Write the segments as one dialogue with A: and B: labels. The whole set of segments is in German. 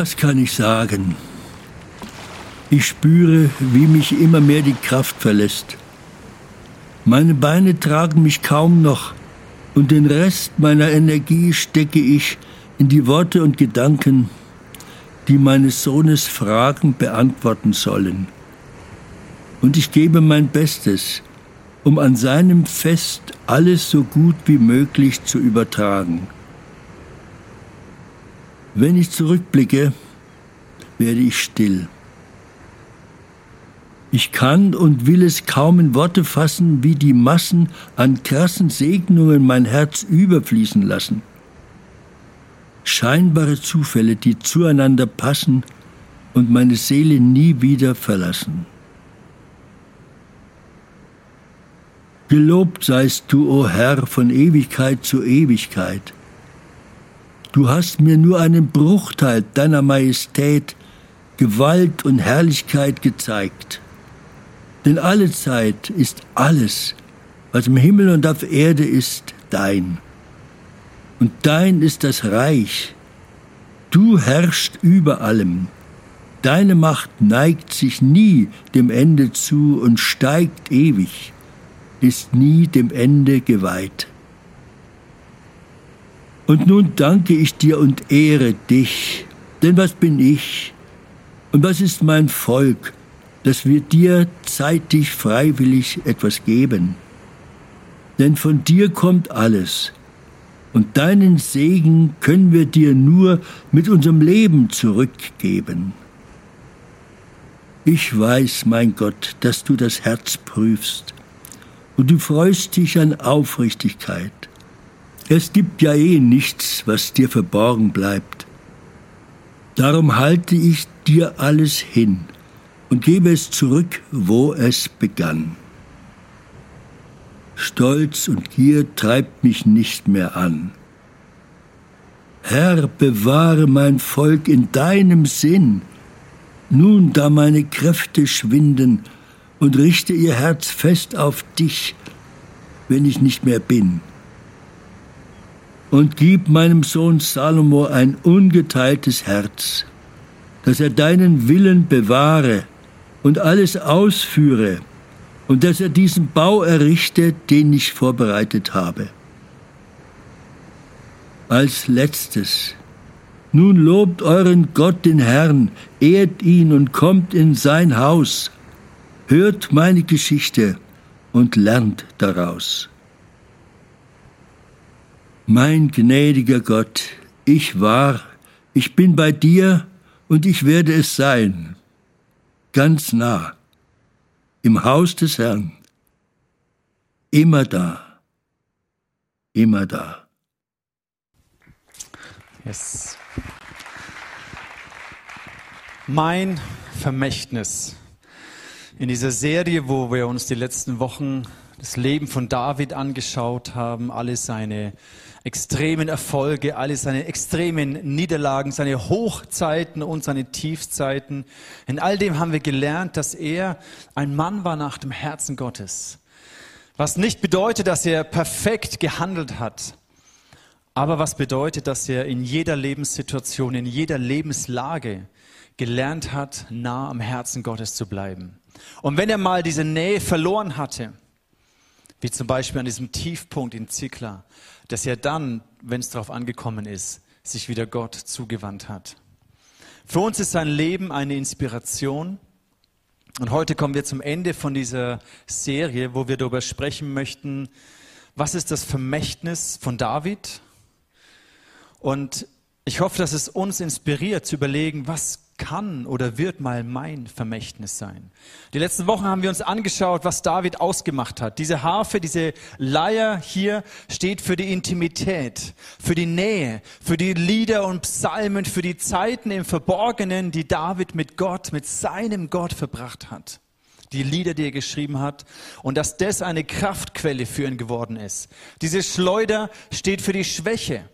A: Was kann ich sagen? Ich spüre, wie mich immer mehr die Kraft verlässt. Meine Beine tragen mich kaum noch und den Rest meiner Energie stecke ich in die Worte und Gedanken, die meines Sohnes Fragen beantworten sollen. Und ich gebe mein Bestes, um an seinem Fest alles so gut wie möglich zu übertragen. Wenn ich zurückblicke, werde ich still. Ich kann und will es kaum in Worte fassen, wie die Massen an krassen Segnungen mein Herz überfließen lassen. Scheinbare Zufälle, die zueinander passen und meine Seele nie wieder verlassen. Gelobt seist du, o oh Herr, von Ewigkeit zu Ewigkeit. Du hast mir nur einen Bruchteil deiner Majestät, Gewalt und Herrlichkeit gezeigt. Denn alle Zeit ist alles, was im Himmel und auf Erde ist, dein. Und dein ist das Reich. Du herrschst über allem. Deine Macht neigt sich nie dem Ende zu und steigt ewig, ist nie dem Ende geweiht. Und nun danke ich dir und ehre dich, denn was bin ich und was ist mein Volk, dass wir dir zeitig freiwillig etwas geben. Denn von dir kommt alles, und deinen Segen können wir dir nur mit unserem Leben zurückgeben. Ich weiß, mein Gott, dass du das Herz prüfst, und du freust dich an Aufrichtigkeit. Es gibt ja eh nichts, was dir verborgen bleibt. Darum halte ich dir alles hin und gebe es zurück, wo es begann. Stolz und Gier treibt mich nicht mehr an. Herr, bewahre mein Volk in deinem Sinn, nun da meine Kräfte schwinden, und richte ihr Herz fest auf dich, wenn ich nicht mehr bin. Und gib meinem Sohn Salomo ein ungeteiltes Herz, dass er deinen Willen bewahre und alles ausführe und dass er diesen Bau errichtet, den ich vorbereitet habe. Als letztes, nun lobt euren Gott den Herrn, ehrt ihn und kommt in sein Haus, hört meine Geschichte und lernt daraus. Mein gnädiger Gott, ich war, ich bin bei dir und ich werde es sein ganz nah, im Haus des Herrn, immer da, immer da.
B: Yes. Mein Vermächtnis. In dieser Serie, wo wir uns die letzten Wochen das Leben von David angeschaut haben, alle seine extremen Erfolge, alle seine extremen Niederlagen, seine Hochzeiten und seine Tiefzeiten. In all dem haben wir gelernt, dass er ein Mann war nach dem Herzen Gottes. Was nicht bedeutet, dass er perfekt gehandelt hat, aber was bedeutet, dass er in jeder Lebenssituation, in jeder Lebenslage gelernt hat, nah am Herzen Gottes zu bleiben. Und wenn er mal diese Nähe verloren hatte, wie zum Beispiel an diesem Tiefpunkt in Zikla, dass er dann, wenn es darauf angekommen ist, sich wieder Gott zugewandt hat. Für uns ist sein Leben eine Inspiration. Und heute kommen wir zum Ende von dieser Serie, wo wir darüber sprechen möchten, was ist das Vermächtnis von David? Und ich hoffe, dass es uns inspiriert zu überlegen, was kann oder wird mal mein Vermächtnis sein. Die letzten Wochen haben wir uns angeschaut, was David ausgemacht hat. Diese Harfe, diese Leier hier steht für die Intimität, für die Nähe, für die Lieder und Psalmen, für die Zeiten im Verborgenen, die David mit Gott, mit seinem Gott verbracht hat. Die Lieder, die er geschrieben hat und dass das eine Kraftquelle für ihn geworden ist. Diese Schleuder steht für die Schwäche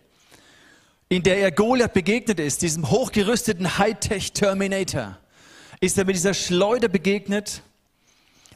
B: in der er Goliath begegnet ist, diesem hochgerüsteten Hightech-Terminator, ist er mit dieser Schleuder begegnet.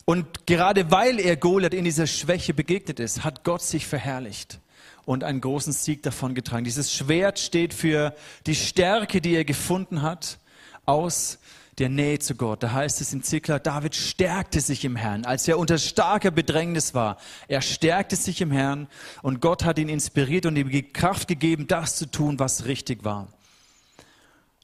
B: Und gerade weil er Goliath in dieser Schwäche begegnet ist, hat Gott sich verherrlicht. und einen großen Sieg davongetragen. Dieses Schwert steht für die Stärke, die er gefunden hat aus der Nähe zu Gott. Da heißt es in Ziklag, David stärkte sich im Herrn, als er unter starker Bedrängnis war. Er stärkte sich im Herrn und Gott hat ihn inspiriert und ihm die Kraft gegeben, das zu tun, was richtig war.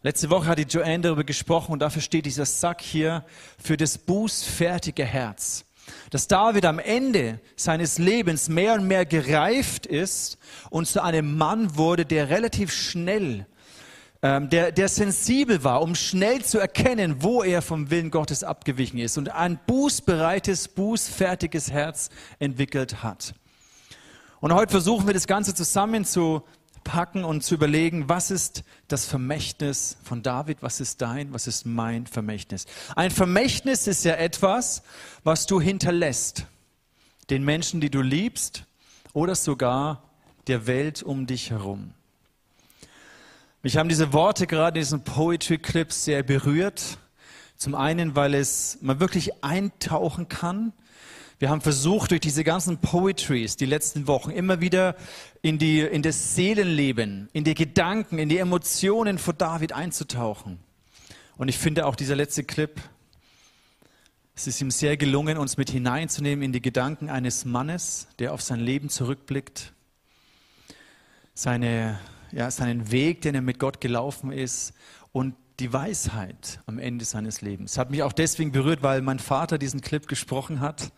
B: Letzte Woche hat die Joanne darüber gesprochen und dafür steht dieser Sack hier für das bußfertige Herz. Dass David am Ende seines Lebens mehr und mehr gereift ist und zu einem Mann wurde, der relativ schnell ähm, der, der sensibel war, um schnell zu erkennen, wo er vom Willen Gottes abgewichen ist und ein bußbereites, bußfertiges Herz entwickelt hat. Und heute versuchen wir das Ganze zusammenzupacken und zu überlegen, was ist das Vermächtnis von David, was ist dein, was ist mein Vermächtnis. Ein Vermächtnis ist ja etwas, was du hinterlässt, den Menschen, die du liebst oder sogar der Welt um dich herum. Mich haben diese Worte gerade in diesen Poetry-Clips sehr berührt. Zum einen, weil es man wirklich eintauchen kann. Wir haben versucht, durch diese ganzen Poetries die letzten Wochen immer wieder in, die, in das Seelenleben, in die Gedanken, in die Emotionen von David einzutauchen. Und ich finde auch dieser letzte Clip, es ist ihm sehr gelungen, uns mit hineinzunehmen in die Gedanken eines Mannes, der auf sein Leben zurückblickt, seine ja, seinen Weg, den er mit Gott gelaufen ist und die Weisheit am Ende seines Lebens. Hat mich auch deswegen berührt, weil mein Vater diesen Clip gesprochen hat.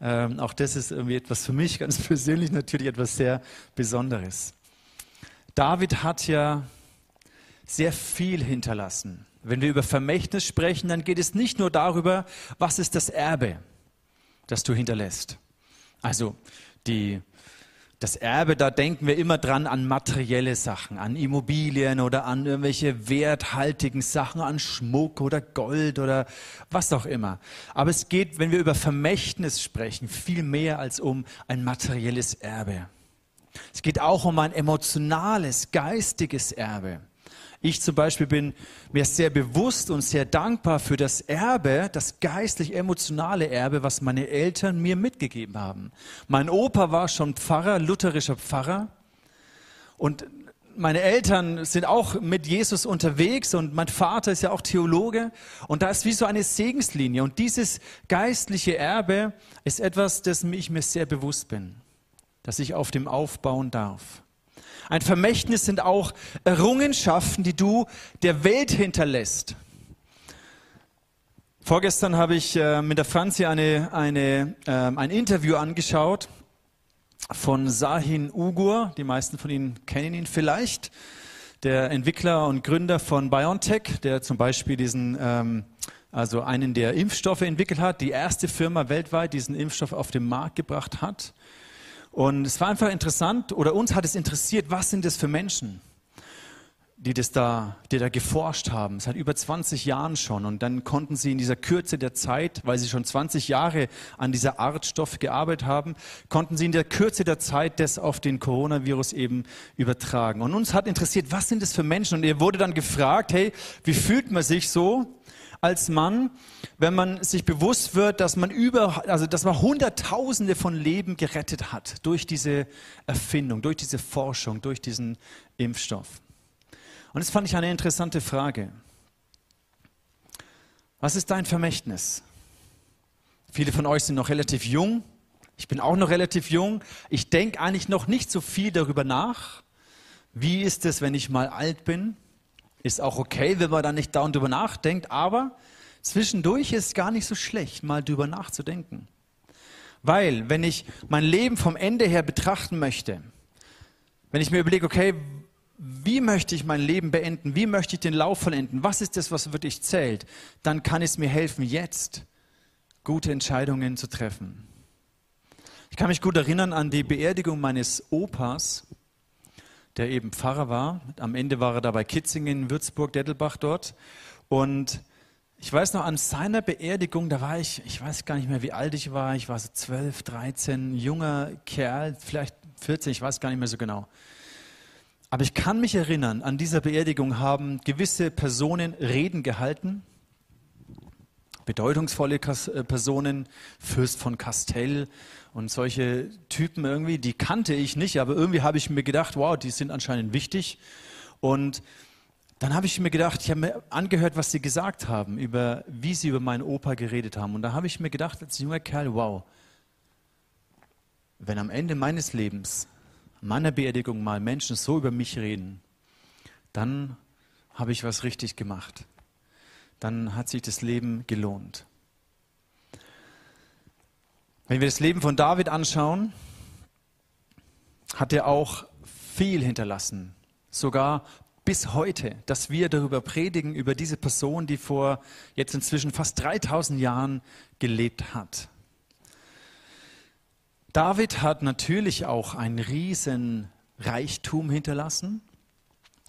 B: Ähm, auch das ist irgendwie etwas für mich ganz persönlich natürlich etwas sehr Besonderes. David hat ja sehr viel hinterlassen. Wenn wir über Vermächtnis sprechen, dann geht es nicht nur darüber, was ist das Erbe, das du hinterlässt. Also die das Erbe, da denken wir immer dran an materielle Sachen, an Immobilien oder an irgendwelche werthaltigen Sachen, an Schmuck oder Gold oder was auch immer. Aber es geht, wenn wir über Vermächtnis sprechen, viel mehr als um ein materielles Erbe. Es geht auch um ein emotionales, geistiges Erbe. Ich zum Beispiel bin mir sehr bewusst und sehr dankbar für das Erbe, das geistlich-emotionale Erbe, was meine Eltern mir mitgegeben haben. Mein Opa war schon Pfarrer, lutherischer Pfarrer. Und meine Eltern sind auch mit Jesus unterwegs und mein Vater ist ja auch Theologe. Und da ist wie so eine Segenslinie. Und dieses geistliche Erbe ist etwas, dessen ich mir sehr bewusst bin, dass ich auf dem aufbauen darf. Ein Vermächtnis sind auch Errungenschaften, die du der Welt hinterlässt. Vorgestern habe ich äh, mit der Franzi eine, eine, äh, ein Interview angeschaut von Sahin Ugur. Die meisten von Ihnen kennen ihn vielleicht. Der Entwickler und Gründer von BioNTech, der zum Beispiel diesen, ähm, also einen der Impfstoffe entwickelt hat, die erste Firma weltweit diesen Impfstoff auf den Markt gebracht hat. Und es war einfach interessant, oder uns hat es interessiert, was sind das für Menschen, die das da, die da geforscht haben, seit über 20 Jahren schon. Und dann konnten sie in dieser Kürze der Zeit, weil sie schon 20 Jahre an dieser Art Stoff gearbeitet haben, konnten sie in der Kürze der Zeit das auf den Coronavirus eben übertragen. Und uns hat interessiert, was sind das für Menschen? Und er wurde dann gefragt, hey, wie fühlt man sich so, als Mann, wenn man sich bewusst wird, dass man über, also dass man Hunderttausende von Leben gerettet hat durch diese Erfindung, durch diese Forschung, durch diesen Impfstoff. Und das fand ich eine interessante Frage. Was ist dein Vermächtnis? Viele von euch sind noch relativ jung. Ich bin auch noch relativ jung. Ich denke eigentlich noch nicht so viel darüber nach. Wie ist es, wenn ich mal alt bin? Ist auch okay, wenn man da nicht dauernd drüber nachdenkt, aber zwischendurch ist es gar nicht so schlecht, mal drüber nachzudenken. Weil, wenn ich mein Leben vom Ende her betrachten möchte, wenn ich mir überlege, okay, wie möchte ich mein Leben beenden? Wie möchte ich den Lauf vollenden? Was ist das, was wirklich zählt? Dann kann es mir helfen, jetzt gute Entscheidungen zu treffen. Ich kann mich gut erinnern an die Beerdigung meines Opas der eben Pfarrer war. Am Ende war er da bei Kitzingen, Würzburg, Dettelbach dort. Und ich weiß noch, an seiner Beerdigung, da war ich, ich weiß gar nicht mehr, wie alt ich war. Ich war so 12, 13, junger Kerl, vielleicht 14, ich weiß gar nicht mehr so genau. Aber ich kann mich erinnern, an dieser Beerdigung haben gewisse Personen Reden gehalten. bedeutungsvolle äh, Personen, Fürst von Castell und solche Typen irgendwie, die kannte ich nicht, aber irgendwie habe ich mir gedacht, wow, die sind anscheinend wichtig. Und dann habe ich mir gedacht, ich habe mir angehört, was sie gesagt haben, über wie sie über meinen Opa geredet haben. Und da habe ich mir gedacht, als junger Kerl, wow, wenn am Ende meines Lebens, meiner Beerdigung mal Menschen so über mich reden, dann habe ich was richtig gemacht. Dann hat sich das Leben gelohnt. Wenn wir das Leben von David anschauen, hat er auch viel hinterlassen. Sogar bis heute, dass wir darüber predigen, über diese Person, die vor jetzt inzwischen fast 3000 Jahren gelebt hat. David hat natürlich auch ein Riesenreichtum hinterlassen,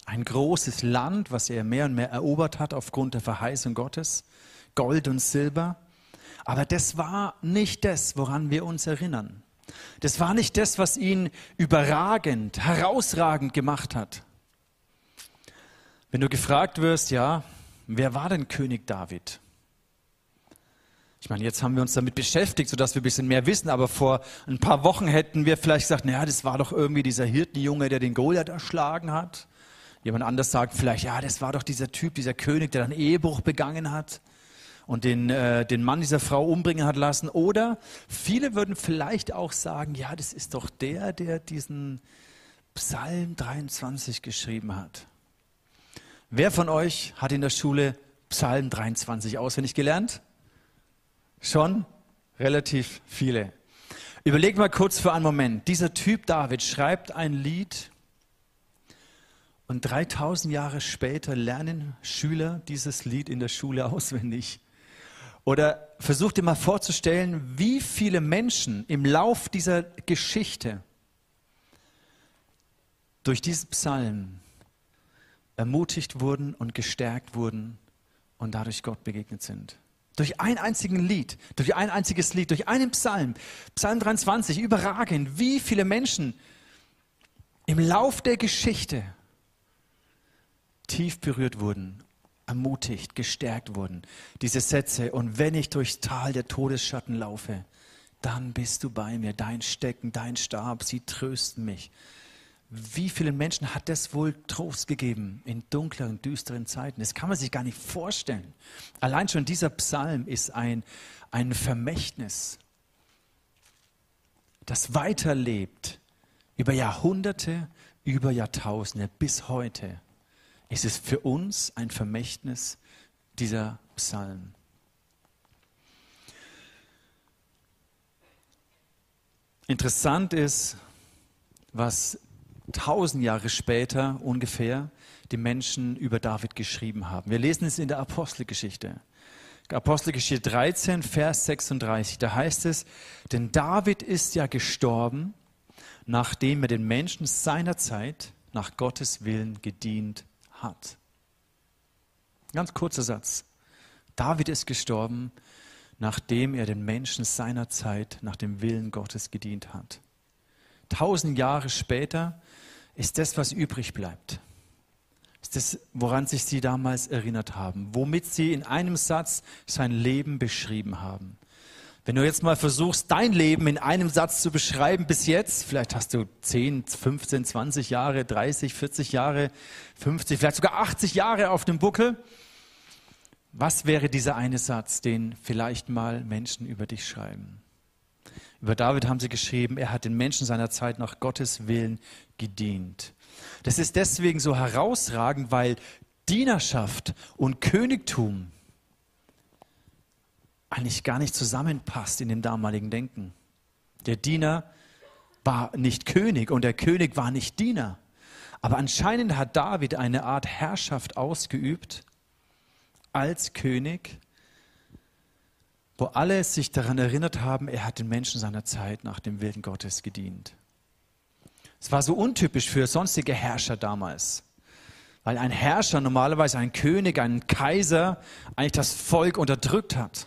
B: ein großes Land, was er mehr und mehr erobert hat aufgrund der Verheißung Gottes, Gold und Silber. Aber das war nicht das, woran wir uns erinnern. Das war nicht das, was ihn überragend, herausragend gemacht hat. Wenn du gefragt wirst, ja, wer war denn König David? Ich meine, jetzt haben wir uns damit beschäftigt, sodass wir ein bisschen mehr wissen, aber vor ein paar Wochen hätten wir vielleicht gesagt, naja, das war doch irgendwie dieser Hirtenjunge, der den Goliath erschlagen hat. Jemand anders sagt vielleicht, ja, das war doch dieser Typ, dieser König, der dann Ehebruch begangen hat und den, äh, den Mann dieser Frau umbringen hat lassen. Oder viele würden vielleicht auch sagen, ja, das ist doch der, der diesen Psalm 23 geschrieben hat. Wer von euch hat in der Schule Psalm 23 auswendig gelernt? Schon relativ viele. Überleg mal kurz für einen Moment. Dieser Typ David schreibt ein Lied und 3000 Jahre später lernen Schüler dieses Lied in der Schule auswendig. Oder versuch dir mal vorzustellen, wie viele Menschen im Lauf dieser Geschichte durch diesen Psalm ermutigt wurden und gestärkt wurden und dadurch Gott begegnet sind. Durch ein einziges Lied, durch ein einziges Lied, durch einen Psalm, Psalm 23, überragend, wie viele Menschen im Lauf der Geschichte tief berührt wurden, ermutigt, gestärkt wurden. Diese Sätze, und wenn ich durchs Tal der Todesschatten laufe, dann bist du bei mir, dein Stecken, dein Stab, sie trösten mich. Wie vielen Menschen hat das wohl Trost gegeben in dunkleren, düsteren Zeiten? Das kann man sich gar nicht vorstellen. Allein schon dieser Psalm ist ein, ein Vermächtnis, das weiterlebt über Jahrhunderte, über Jahrtausende bis heute. Ist es für uns ein Vermächtnis, dieser Psalm. Interessant ist, was tausend Jahre später ungefähr die Menschen über David geschrieben haben. Wir lesen es in der Apostelgeschichte. Apostelgeschichte 13, Vers 36. Da heißt es, denn David ist ja gestorben, nachdem er den Menschen seiner Zeit nach Gottes Willen gedient hat. Ganz kurzer Satz. David ist gestorben, nachdem er den Menschen seiner Zeit nach dem Willen Gottes gedient hat. Tausend Jahre später ist das, was übrig bleibt. Ist das, woran sich sie damals erinnert haben, womit sie in einem Satz sein Leben beschrieben haben. Wenn du jetzt mal versuchst, dein Leben in einem Satz zu beschreiben bis jetzt, vielleicht hast du 10, 15, 20 Jahre, 30, 40 Jahre, 50, vielleicht sogar 80 Jahre auf dem Buckel. Was wäre dieser eine Satz, den vielleicht mal Menschen über dich schreiben? Über David haben sie geschrieben, er hat den Menschen seiner Zeit nach Gottes Willen gedient. Das ist deswegen so herausragend, weil Dienerschaft und Königtum eigentlich gar nicht zusammenpasst in dem damaligen Denken. Der Diener war nicht König und der König war nicht Diener. Aber anscheinend hat David eine Art Herrschaft ausgeübt als König, wo alle sich daran erinnert haben, er hat den Menschen seiner Zeit nach dem Willen Gottes gedient. Es war so untypisch für sonstige Herrscher damals, weil ein Herrscher normalerweise ein König, ein Kaiser eigentlich das Volk unterdrückt hat,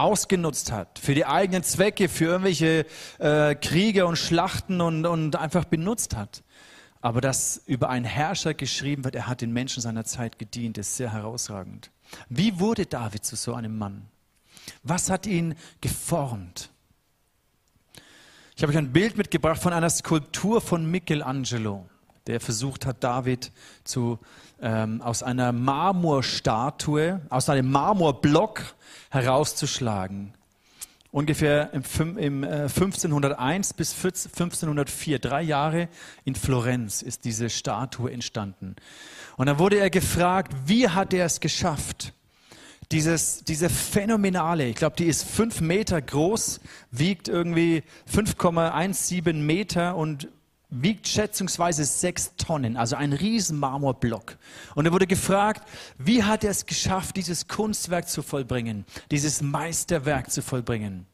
B: ausgenutzt hat für die eigenen Zwecke, für irgendwelche äh, Kriege und Schlachten und, und einfach benutzt hat. Aber dass über einen Herrscher geschrieben wird, er hat den Menschen seiner Zeit gedient, ist sehr herausragend. Wie wurde David zu so einem Mann? Was hat ihn geformt? Ich habe euch ein Bild mitgebracht von einer Skulptur von Michelangelo, der versucht hat, David zu, ähm, aus einer Marmorstatue, aus einem Marmorblock herauszuschlagen. Ungefähr im, im äh, 1501 bis 1504, drei Jahre in Florenz ist diese Statue entstanden. Und dann wurde er gefragt, wie hat er es geschafft? Dieses, diese phänomenale, ich glaube, die ist fünf Meter groß, wiegt irgendwie 5,17 Meter und wiegt schätzungsweise sechs Tonnen, also ein riesen Marmorblock. Und er wurde gefragt, wie hat er es geschafft, dieses Kunstwerk zu vollbringen, dieses Meisterwerk zu vollbringen?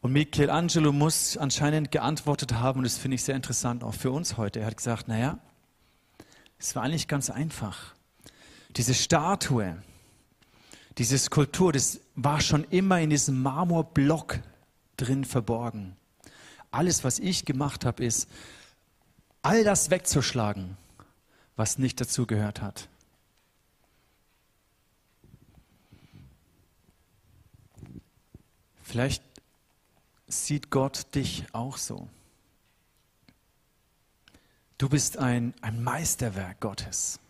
B: Und Michelangelo muss anscheinend geantwortet haben, und das finde ich sehr interessant auch für uns heute. Er hat gesagt, naja, es war eigentlich ganz einfach. Diese Statue, diese Skulptur, das war schon immer in diesem Marmorblock drin verborgen. Alles, was ich gemacht habe, ist, all das wegzuschlagen, was nicht dazu gehört hat. Vielleicht sieht Gott dich auch so. Du bist ein, ein Meisterwerk Gottes.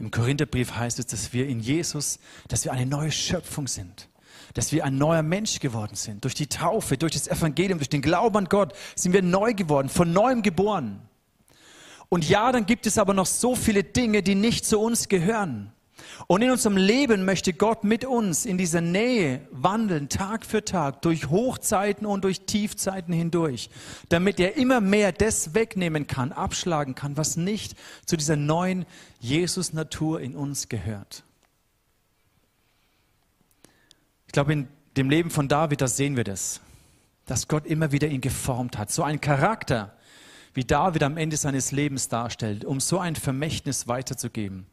B: Im Korintherbrief heißt es, dass wir in Jesus, dass wir eine neue Schöpfung sind dass wir ein neuer Mensch geworden sind. Durch die Taufe, durch das Evangelium, durch den Glauben an Gott sind wir neu geworden, von neuem geboren. Und ja, dann gibt es aber noch so viele Dinge, die nicht zu uns gehören. Und in unserem Leben möchte Gott mit uns in dieser Nähe wandeln, Tag für Tag, durch Hochzeiten und durch Tiefzeiten hindurch, damit er immer mehr das wegnehmen kann, abschlagen kann, was nicht zu dieser neuen Jesus-Natur in uns gehört. Ich glaube, in dem Leben von David, da sehen wir das, dass Gott immer wieder ihn geformt hat. So ein Charakter, wie David am Ende seines Lebens darstellt, um so ein Vermächtnis weiterzugeben.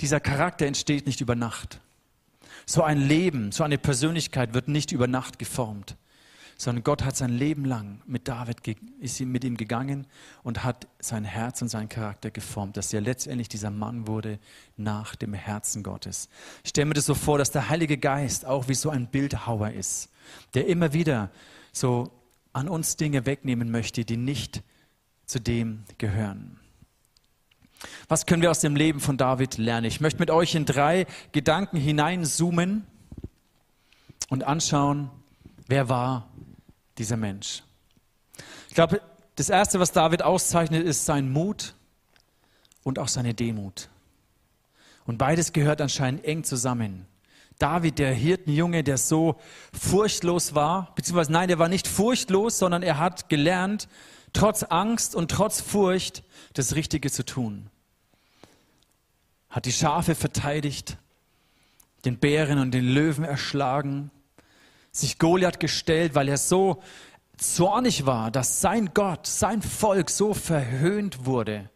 B: Dieser Charakter entsteht nicht über Nacht. So ein Leben, so eine Persönlichkeit wird nicht über Nacht geformt sondern Gott hat sein Leben lang mit David, ist mit ihm gegangen und hat sein Herz und seinen Charakter geformt, dass er letztendlich dieser Mann wurde nach dem Herzen Gottes. Ich stelle mir das so vor, dass der Heilige Geist auch wie so ein Bildhauer ist, der immer wieder so an uns Dinge wegnehmen möchte, die nicht zu dem gehören. Was können wir aus dem Leben von David lernen? Ich möchte mit euch in drei Gedanken hineinzoomen und anschauen, wer war dieser Mensch. Ich glaube, das Erste, was David auszeichnet, ist sein Mut und auch seine Demut. Und beides gehört anscheinend eng zusammen. David, der Hirtenjunge, der so furchtlos war, beziehungsweise nein, der war nicht furchtlos, sondern er hat gelernt, trotz Angst und trotz Furcht das Richtige zu tun. Hat die Schafe verteidigt, den Bären und den Löwen erschlagen, sich Goliath gestellt, weil er so zornig war, dass sein Gott, sein Volk so verhöhnt wurde,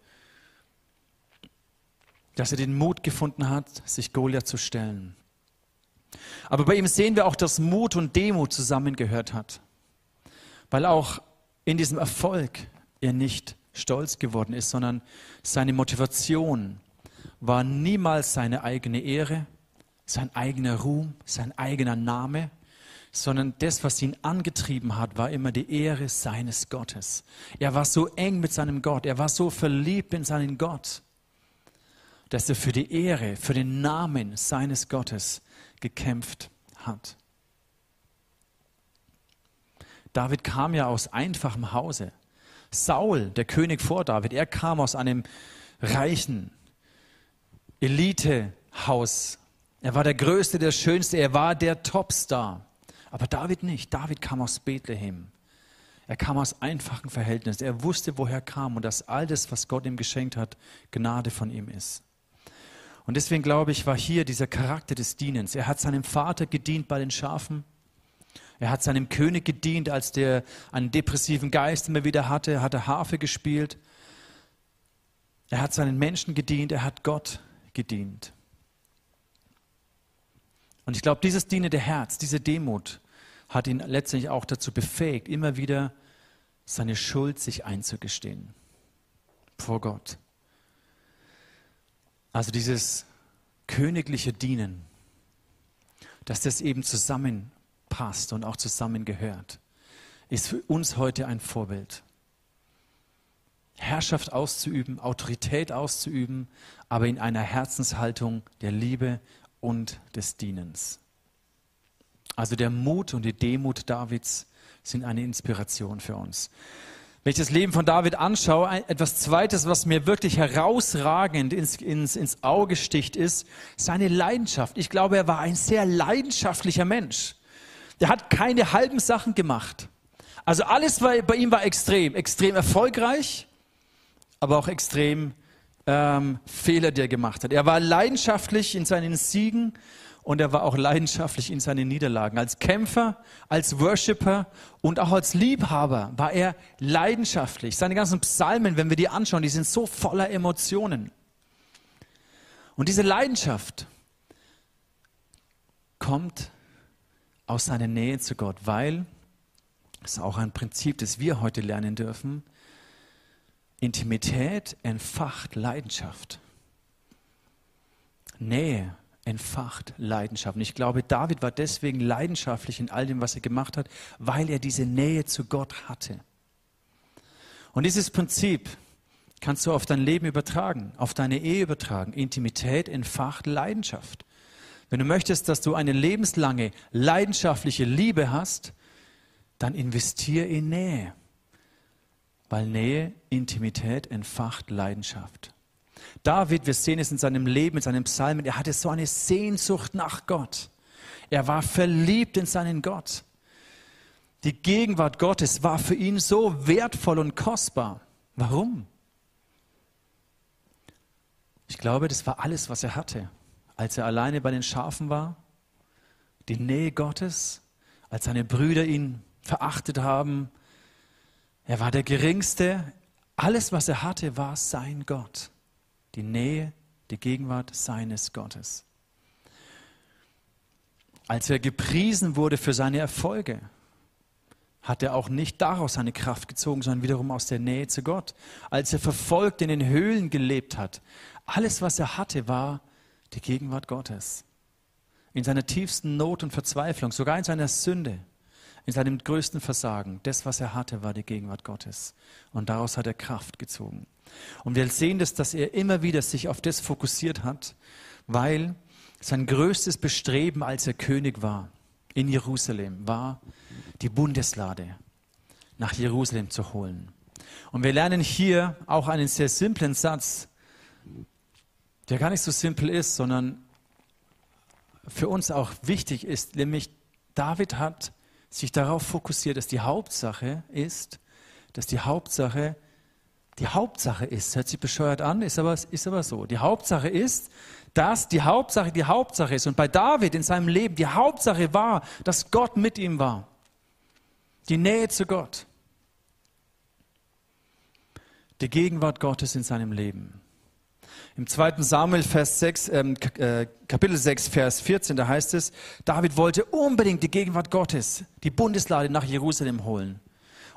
B: dass er den Mut gefunden hat, sich Goliath zu stellen. Aber bei ihm sehen wir auch, dass Mut und Demut zusammengehört hat, weil auch in diesem Erfolg er nicht stolz geworden ist, sondern seine Motivation war niemals seine eigene Ehre, sein eigener Ruhm, sein eigener Name, sondern das, was ihn angetrieben hat, war immer die Ehre seines Gottes. Er war so eng mit seinem Gott, er war so verliebt in seinen Gott, dass er für die Ehre, für den Namen seines Gottes gekämpft hat. David kam ja aus einfachem Hause. Saul, der König vor David, er kam aus einem reichen Elitehaus. Er war der Größte, der Schönste, er war der Topstar. Aber David nicht. David kam aus Bethlehem. Er kam aus einfachen Verhältnissen. Er wusste, woher er kam und dass all das, was Gott ihm geschenkt hat, Gnade von ihm ist. Und deswegen glaube ich, war hier dieser Charakter des Dienens. Er hat seinem Vater gedient bei den Schafen. Er hat seinem König gedient, als der einen depressiven Geist immer wieder hatte. Er hatte Harfe gespielt. Er hat seinen Menschen gedient. Er hat Gott gedient. Und ich glaube, dieses dienende Herz, diese Demut, hat ihn letztendlich auch dazu befähigt, immer wieder seine Schuld sich einzugestehen vor Gott. Also dieses königliche Dienen, dass das eben zusammenpasst und auch zusammengehört, ist für uns heute ein Vorbild. Herrschaft auszuüben, Autorität auszuüben, aber in einer Herzenshaltung der Liebe und des Dienens. Also der Mut und die Demut Davids sind eine Inspiration für uns. Wenn ich das Leben von David anschaue, etwas Zweites, was mir wirklich herausragend ins, ins, ins Auge sticht, ist seine Leidenschaft. Ich glaube, er war ein sehr leidenschaftlicher Mensch. Der hat keine halben Sachen gemacht. Also alles war, bei ihm war extrem, extrem erfolgreich, aber auch extrem ähm, Fehler, die er gemacht hat. Er war leidenschaftlich in seinen Siegen und er war auch leidenschaftlich in seinen Niederlagen. Als Kämpfer, als Worshipper und auch als Liebhaber war er leidenschaftlich. Seine ganzen Psalmen, wenn wir die anschauen, die sind so voller Emotionen. Und diese Leidenschaft kommt aus seiner Nähe zu Gott, weil, das ist auch ein Prinzip, das wir heute lernen dürfen, Intimität entfacht Leidenschaft. Nähe entfacht Leidenschaft. Und ich glaube, David war deswegen leidenschaftlich in all dem, was er gemacht hat, weil er diese Nähe zu Gott hatte. Und dieses Prinzip kannst du auf dein Leben übertragen, auf deine Ehe übertragen. Intimität entfacht Leidenschaft. Wenn du möchtest, dass du eine lebenslange leidenschaftliche Liebe hast, dann investier in Nähe. Weil Nähe, Intimität entfacht Leidenschaft. David, wir sehen es in seinem Leben, in seinen Psalmen, er hatte so eine Sehnsucht nach Gott. Er war verliebt in seinen Gott. Die Gegenwart Gottes war für ihn so wertvoll und kostbar. Warum? Ich glaube, das war alles, was er hatte. Als er alleine bei den Schafen war, die Nähe Gottes, als seine Brüder ihn verachtet haben, er war der Geringste. Alles, was er hatte, war sein Gott die Nähe, die Gegenwart seines Gottes. Als er gepriesen wurde für seine Erfolge, hat er auch nicht daraus seine Kraft gezogen, sondern wiederum aus der Nähe zu Gott. Als er verfolgt in den Höhlen gelebt hat, alles, was er hatte, war die Gegenwart Gottes. In seiner tiefsten Not und Verzweiflung, sogar in seiner Sünde, in seinem größten Versagen, das, was er hatte, war die Gegenwart Gottes. Und daraus hat er Kraft gezogen. Und wir sehen das, dass er immer wieder sich auf das fokussiert hat, weil sein größtes Bestreben, als er König war in Jerusalem, war, die Bundeslade nach Jerusalem zu holen. Und wir lernen hier auch einen sehr simplen Satz, der gar nicht so simpel ist, sondern für uns auch wichtig ist, nämlich David hat sich darauf fokussiert, dass die Hauptsache ist, dass die Hauptsache die Hauptsache ist, hört sich bescheuert an, ist aber, ist aber so. Die Hauptsache ist, dass die Hauptsache die Hauptsache ist. Und bei David in seinem Leben, die Hauptsache war, dass Gott mit ihm war. Die Nähe zu Gott. Die Gegenwart Gottes in seinem Leben. Im 2. Samuel Vers 6, ähm, äh, Kapitel 6, Vers 14, da heißt es, David wollte unbedingt die Gegenwart Gottes, die Bundeslade nach Jerusalem holen.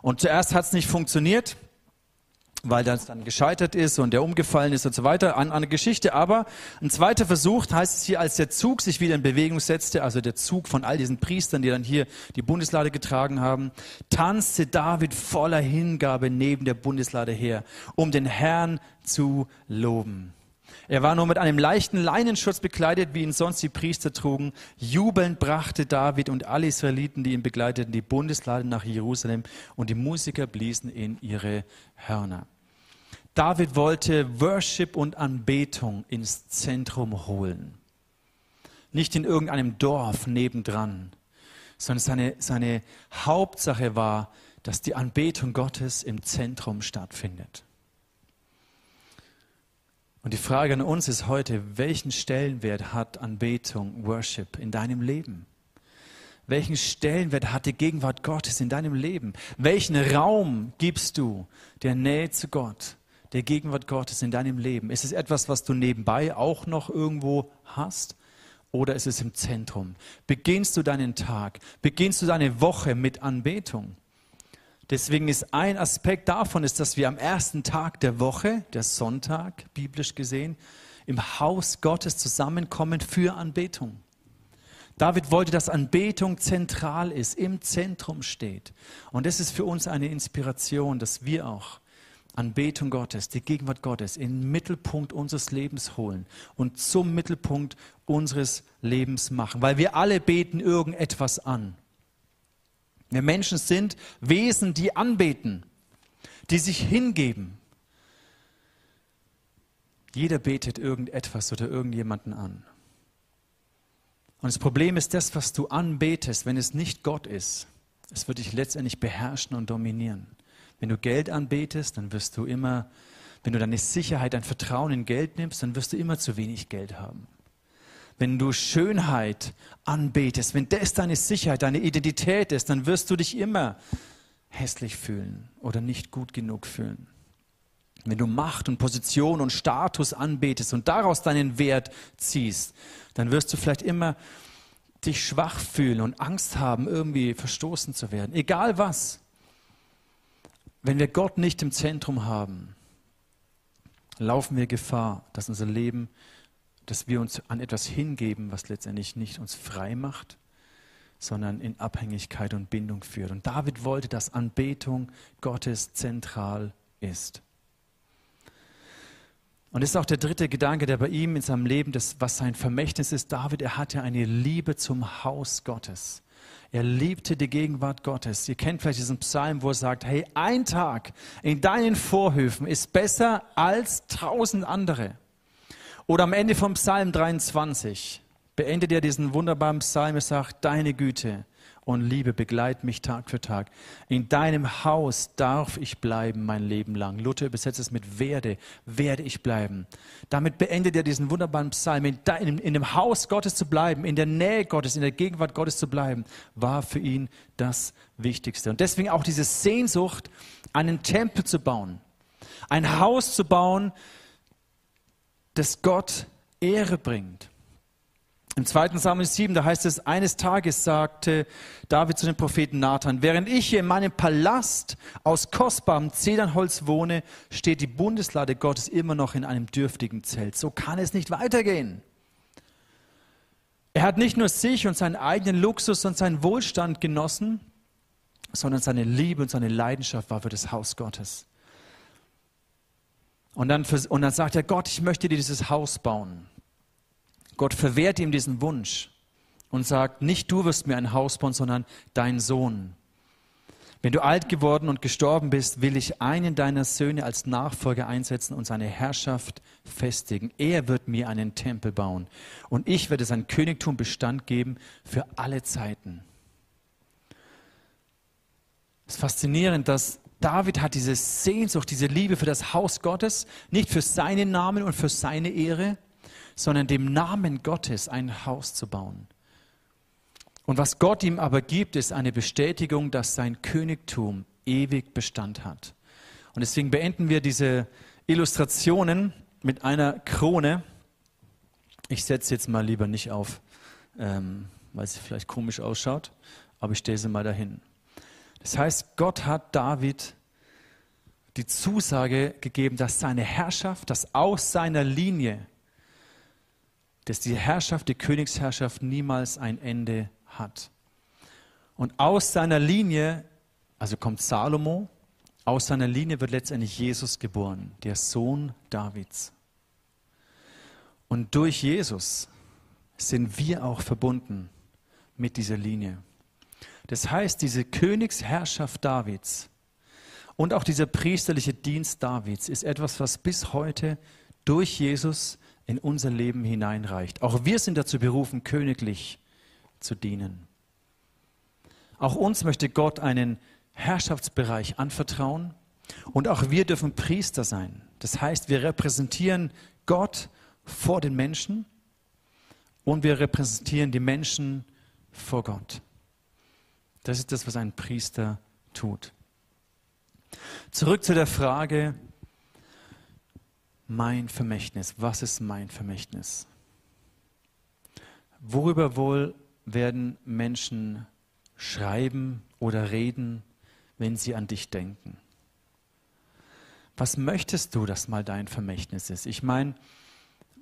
B: Und zuerst hat es nicht funktioniert weil das dann gescheitert ist und der umgefallen ist und so weiter, an, an eine Geschichte. Aber ein zweiter Versuch heißt es hier, als der Zug sich wieder in Bewegung setzte, also der Zug von all diesen Priestern, die dann hier die Bundeslade getragen haben, tanzte David voller Hingabe neben der Bundeslade her, um den Herrn zu loben. Er war nur mit einem leichten Leinenschutz bekleidet, wie ihn sonst die Priester trugen. Jubelnd brachte David und alle Israeliten, die ihn begleiteten, die Bundeslade nach Jerusalem und die Musiker bliesen in ihre Hörner. David wollte Worship und Anbetung ins Zentrum holen. Nicht in irgendeinem Dorf nebendran, sondern seine, seine Hauptsache war, dass die Anbetung Gottes im Zentrum stattfindet. Und die Frage an uns ist heute, welchen Stellenwert hat Anbetung, Worship in deinem Leben? Welchen Stellenwert hat die Gegenwart Gottes in deinem Leben? Welchen Raum gibst du der Nähe zu Gott, der Gegenwart Gottes in deinem Leben? Ist es etwas, was du nebenbei auch noch irgendwo hast? Oder ist es im Zentrum? Beginnst du deinen Tag? Beginnst du deine Woche mit Anbetung? Deswegen ist ein Aspekt davon, ist, dass wir am ersten Tag der Woche, der Sonntag, biblisch gesehen, im Haus Gottes zusammenkommen für Anbetung. David wollte, dass Anbetung zentral ist, im Zentrum steht. Und das ist für uns eine Inspiration, dass wir auch Anbetung Gottes, die Gegenwart Gottes in den Mittelpunkt unseres Lebens holen und zum Mittelpunkt unseres Lebens machen, weil wir alle beten irgendetwas an. Wir Menschen sind Wesen, die anbeten, die sich hingeben. Jeder betet irgendetwas oder irgendjemanden an. Und das Problem ist, das, was du anbetest, wenn es nicht Gott ist, es wird dich letztendlich beherrschen und dominieren. Wenn du Geld anbetest, dann wirst du immer, wenn du deine Sicherheit, dein Vertrauen in Geld nimmst, dann wirst du immer zu wenig Geld haben. Wenn du Schönheit anbetest, wenn das deine Sicherheit, deine Identität ist, dann wirst du dich immer hässlich fühlen oder nicht gut genug fühlen. Wenn du Macht und Position und Status anbetest und daraus deinen Wert ziehst, dann wirst du vielleicht immer dich schwach fühlen und Angst haben, irgendwie verstoßen zu werden. Egal was. Wenn wir Gott nicht im Zentrum haben, laufen wir Gefahr, dass unser Leben, dass wir uns an etwas hingeben, was letztendlich nicht uns frei macht, sondern in Abhängigkeit und Bindung führt. Und David wollte, dass Anbetung Gottes zentral ist. Und das ist auch der dritte Gedanke, der bei ihm in seinem Leben, das, was sein Vermächtnis ist. David, er hatte eine Liebe zum Haus Gottes. Er liebte die Gegenwart Gottes. Ihr kennt vielleicht diesen Psalm, wo er sagt, hey, ein Tag in deinen Vorhöfen ist besser als tausend andere. Oder am Ende vom Psalm 23 beendet er diesen wunderbaren Psalm, er sagt, deine Güte und Liebe begleitet mich Tag für Tag. In deinem Haus darf ich bleiben mein Leben lang. Luther übersetzt es mit werde, werde ich bleiben. Damit beendet er diesen wunderbaren Psalm. In, in, in dem Haus Gottes zu bleiben, in der Nähe Gottes, in der Gegenwart Gottes zu bleiben, war für ihn das Wichtigste. Und deswegen auch diese Sehnsucht, einen Tempel zu bauen, ein Haus zu bauen, das Gott Ehre bringt. Im 2. Samuel 7, da heißt es, eines Tages sagte David zu dem Propheten Nathan, während ich hier in meinem Palast aus kostbarem Zedernholz wohne, steht die Bundeslade Gottes immer noch in einem dürftigen Zelt. So kann es nicht weitergehen. Er hat nicht nur sich und seinen eigenen Luxus und seinen Wohlstand genossen, sondern seine Liebe und seine Leidenschaft war für das Haus Gottes. Und dann, und dann sagt er, Gott, ich möchte dir dieses Haus bauen. Gott verwehrt ihm diesen Wunsch und sagt, nicht du wirst mir ein Haus bauen, sondern dein Sohn. Wenn du alt geworden und gestorben bist, will ich einen deiner Söhne als Nachfolger einsetzen und seine Herrschaft festigen. Er wird mir einen Tempel bauen und ich werde sein Königtum Bestand geben für alle Zeiten. Es ist faszinierend, dass David hat diese Sehnsucht, diese Liebe für das Haus Gottes, nicht für seinen Namen und für seine Ehre, sondern dem Namen Gottes ein Haus zu bauen. Und was Gott ihm aber gibt, ist eine Bestätigung, dass sein Königtum ewig Bestand hat. Und deswegen beenden wir diese Illustrationen mit einer Krone. Ich setze jetzt mal lieber nicht auf, ähm, weil sie vielleicht komisch ausschaut, aber ich stelle sie mal dahin. Das heißt, Gott hat David die Zusage gegeben, dass seine Herrschaft, dass aus seiner Linie dass die Herrschaft, die Königsherrschaft niemals ein Ende hat. Und aus seiner Linie, also kommt Salomo, aus seiner Linie wird letztendlich Jesus geboren, der Sohn Davids. Und durch Jesus sind wir auch verbunden mit dieser Linie. Das heißt, diese Königsherrschaft Davids und auch dieser priesterliche Dienst Davids ist etwas, was bis heute durch Jesus in unser Leben hineinreicht. Auch wir sind dazu berufen, königlich zu dienen. Auch uns möchte Gott einen Herrschaftsbereich anvertrauen und auch wir dürfen Priester sein. Das heißt, wir repräsentieren Gott vor den Menschen und wir repräsentieren die Menschen vor Gott. Das ist das, was ein Priester tut. Zurück zu der Frage, mein Vermächtnis. Was ist mein Vermächtnis? Worüber wohl werden Menschen schreiben oder reden, wenn sie an dich denken? Was möchtest du, dass mal dein Vermächtnis ist? Ich meine,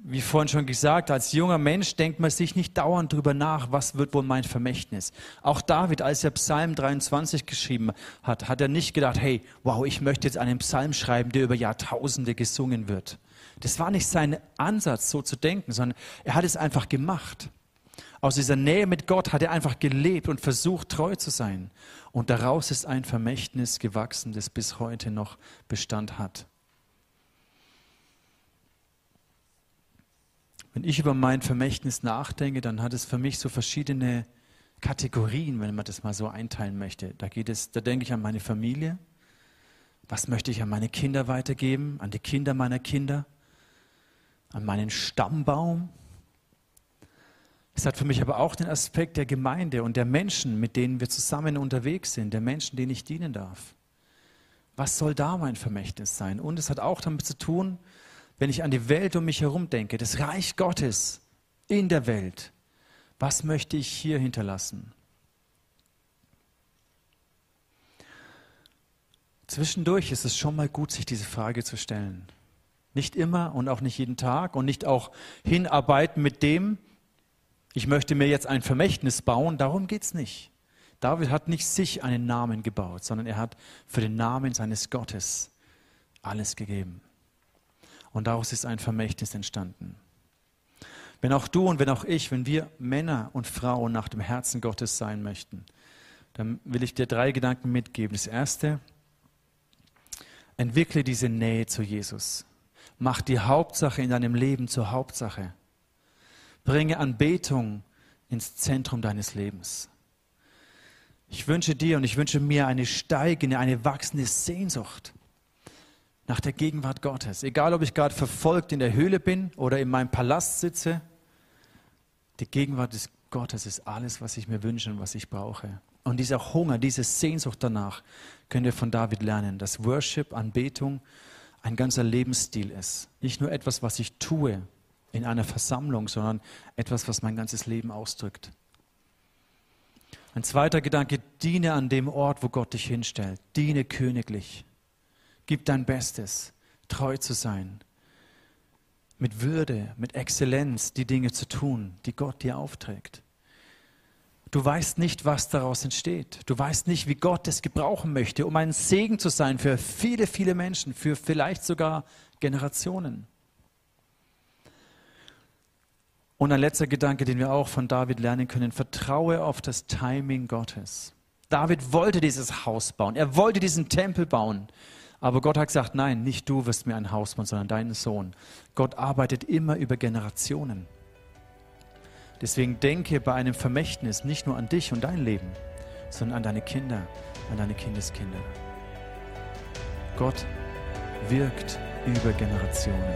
B: wie vorhin schon gesagt, als junger Mensch denkt man sich nicht dauernd darüber nach, was wird wohl mein Vermächtnis. Auch David, als er Psalm 23 geschrieben hat, hat er nicht gedacht, hey, wow, ich möchte jetzt einen Psalm schreiben, der über Jahrtausende gesungen wird. Das war nicht sein Ansatz, so zu denken, sondern er hat es einfach gemacht. Aus dieser Nähe mit Gott hat er einfach gelebt und versucht, treu zu sein. Und daraus ist ein Vermächtnis gewachsen, das bis heute noch Bestand hat. Wenn ich über mein Vermächtnis nachdenke, dann hat es für mich so verschiedene Kategorien, wenn man das mal so einteilen möchte. Da geht es, da denke ich an meine Familie. Was möchte ich an meine Kinder weitergeben, an die Kinder meiner Kinder, an meinen Stammbaum? Es hat für mich aber auch den Aspekt der Gemeinde und der Menschen, mit denen wir zusammen unterwegs sind, der Menschen, denen ich dienen darf. Was soll da mein Vermächtnis sein? Und es hat auch damit zu tun, wenn ich an die Welt um mich herum denke, das Reich Gottes in der Welt, was möchte ich hier hinterlassen? Zwischendurch ist es schon mal gut, sich diese Frage zu stellen. Nicht immer und auch nicht jeden Tag und nicht auch hinarbeiten mit dem, ich möchte mir jetzt ein Vermächtnis bauen, darum geht es nicht. David hat nicht sich einen Namen gebaut, sondern er hat für den Namen seines Gottes alles gegeben. Und daraus ist ein Vermächtnis entstanden. Wenn auch du und wenn auch ich, wenn wir Männer und Frauen nach dem Herzen Gottes sein möchten, dann will ich dir drei Gedanken mitgeben. Das erste, entwickle diese Nähe zu Jesus. Mach die Hauptsache in deinem Leben zur Hauptsache. Bringe Anbetung ins Zentrum deines Lebens. Ich wünsche dir und ich wünsche mir eine steigende, eine wachsende Sehnsucht nach der Gegenwart Gottes. Egal, ob ich gerade verfolgt in der Höhle bin oder in meinem Palast sitze, die Gegenwart des Gottes ist alles, was ich mir wünsche und was ich brauche. Und dieser Hunger, diese Sehnsucht danach können wir von David lernen, dass Worship, Anbetung ein ganzer Lebensstil ist. Nicht nur etwas, was ich tue in einer Versammlung, sondern etwas, was mein ganzes Leben ausdrückt. Ein zweiter Gedanke, diene an dem Ort, wo Gott dich hinstellt. Diene königlich. Gib dein Bestes, treu zu sein, mit Würde, mit Exzellenz die Dinge zu tun, die Gott dir aufträgt. Du weißt nicht, was daraus entsteht. Du weißt nicht, wie Gott es gebrauchen möchte, um ein Segen zu sein für viele, viele Menschen, für vielleicht sogar Generationen. Und ein letzter Gedanke, den wir auch von David lernen können, vertraue auf das Timing Gottes. David wollte dieses Haus bauen, er wollte diesen Tempel bauen. Aber Gott hat gesagt, nein, nicht du wirst mir ein Haus bauen, sondern dein Sohn. Gott arbeitet immer über Generationen. Deswegen denke bei einem Vermächtnis nicht nur an dich und dein Leben, sondern an deine Kinder, an deine Kindeskinder. Gott wirkt über Generationen.